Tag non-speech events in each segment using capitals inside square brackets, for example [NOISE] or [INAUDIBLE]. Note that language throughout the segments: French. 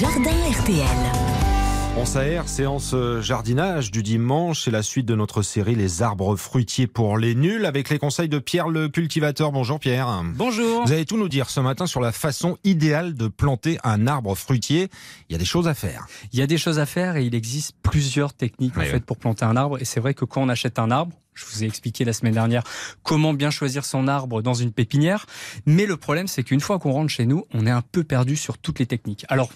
jardin RTL. On s'aère, séance euh, jardinage du dimanche, c'est la suite de notre série Les arbres fruitiers pour les nuls avec les conseils de Pierre le cultivateur. Bonjour Pierre. Bonjour. Vous allez tout nous dire ce matin sur la façon idéale de planter un arbre fruitier. Il y a des choses à faire. Il y a des choses à faire et il existe plusieurs techniques en Oui, fait pour planter un arbre et c'est vrai que quand on achète un arbre, je vous ai expliqué la semaine dernière comment bien choisir son arbre dans une pépinière, mais le problème c'est qu'une fois qu'on rentre chez nous, on est un peu perdu sur toutes les techniques. Alors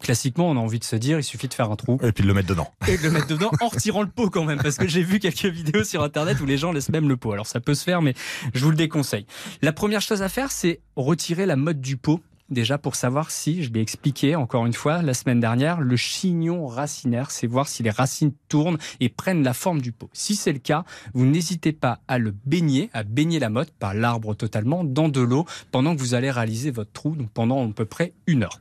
Classiquement, on a envie de se dire, il suffit de faire un trou Et puis de le mettre dedans. et de le mettre dedans en retirant le pot quand même, parce que j'ai vu quelques [LAUGHS] vidéos sur Internet où les gens laissent même le pot. Alors ça peut se faire, mais je vous le déconseille. La première chose à faire, c'est retirer la motte du pot. Déjà pour savoir si, je l'ai expliqué encore une fois la semaine dernière, le chignon racinaire, c'est voir si les racines tournent et prennent la forme du pot. Si c'est le cas, vous n'hésitez pas à le baigner, à baigner la motte, pas l'arbre totalement, dans de l'eau pendant que vous allez réaliser votre trou, donc pendant à peu près une heure.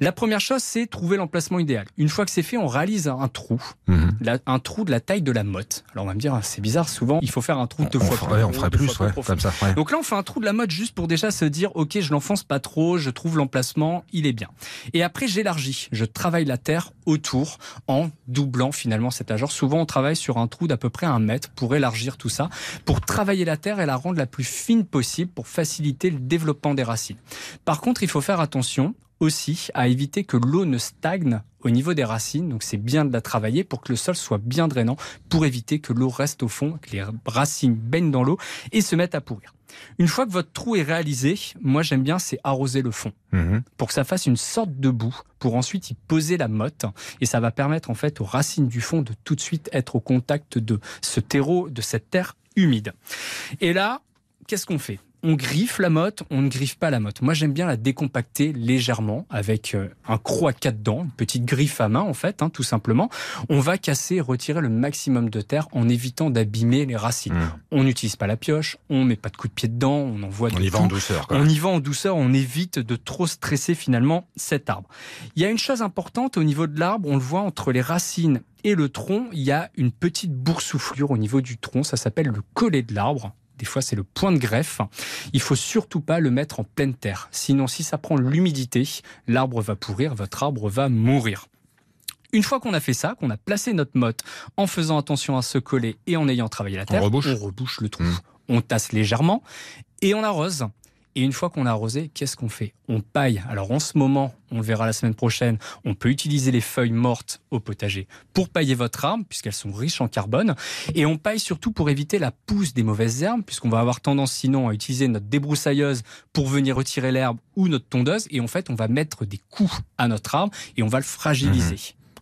La première chose, c'est trouver l'emplacement idéal. Une fois que c'est fait, on réalise un trou Mhm. la- un trou de la taille de la motte. Alors on va me dire, c'est bizarre, souvent il faut faire un trou deux on, fois fera- plus on ferait plus, ouais, comme ça. ouais. Donc là, on fait un trou de la motte juste pour déjà se dire, ok, je l'enfonce pas trop, je trouve l'emplacement, il est bien. Et après, j'élargis, je travaille la terre autour en doublant finalement cet âge. Souvent, on travaille sur un trou d'à peu près un mètre pour élargir tout ça, pour travailler la terre et la rendre la plus fine possible pour faciliter le développement des racines. Par contre, il faut faire attention aussi à éviter que l'eau ne stagne au niveau des racines. Donc c'est bien de la travailler pour que le sol soit bien drainant, pour éviter que l'eau reste au fond, que les racines baignent dans l'eau et se mettent à pourrir. Une fois que votre trou est réalisé, moi j'aime bien c'est arroser le fond Mhm. pour que ça fasse une sorte de boue, pour ensuite y poser la motte. Et ça va permettre en fait aux racines du fond de tout de suite être au contact de ce terreau, de cette terre humide. Et là, qu'est-ce qu'on fait? On griffe la motte, on ne griffe pas la motte. Moi, j'aime bien la décompacter légèrement avec euh, un croc à quatre dents, une petite griffe à main en fait, hein, tout simplement. On va casser et retirer le maximum de terre en évitant d'abîmer les racines. Mhm. On n'utilise pas la pioche, on met pas de coup de pied dedans, on envoie On y va en douceur. quoi. On y va en douceur, on évite de trop stresser finalement cet arbre. Il y a une chose importante au niveau de l'arbre, on le voit entre les racines et le tronc, il y a une petite boursouflure au niveau du tronc, ça s'appelle le collet de l'arbre. Des fois, c'est le point de greffe. Il faut surtout pas le mettre en pleine terre. Sinon, si ça prend l'humidité, l'arbre va pourrir, votre arbre va mourir. Une fois qu'on a fait ça, qu'on a placé notre motte en faisant attention à se coller et en ayant travaillé la terre, rebouche on rebouche le trou. Mm. On tasse légèrement et on arrose. Et une fois qu'on a arrosé, qu'est-ce qu'on fait? On paille. Alors en ce moment, on le verra la semaine prochaine, on peut utiliser les feuilles mortes au potager pour pailler votre arbre, puisqu'elles sont riches en carbone. Et on paille surtout pour éviter la pousse des mauvaises herbes, puisqu'on va avoir tendance sinon à utiliser notre débroussailleuse pour venir retirer l'herbe ou notre tondeuse. Et en fait, on va mettre des coups à notre arbre et on va le fragiliser.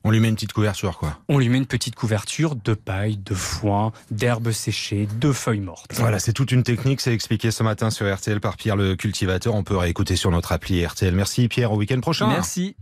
On lui met une petite couverture, quoi. On lui met une petite couverture de paille, de foin, d'herbes séchées, de feuilles mortes. Voilà, c'est toute une technique, c'est expliqué ce matin sur RTL par Pierre le cultivateur. On peut réécouter sur notre appli RTL. Merci Pierre, au week-end prochain. Merci.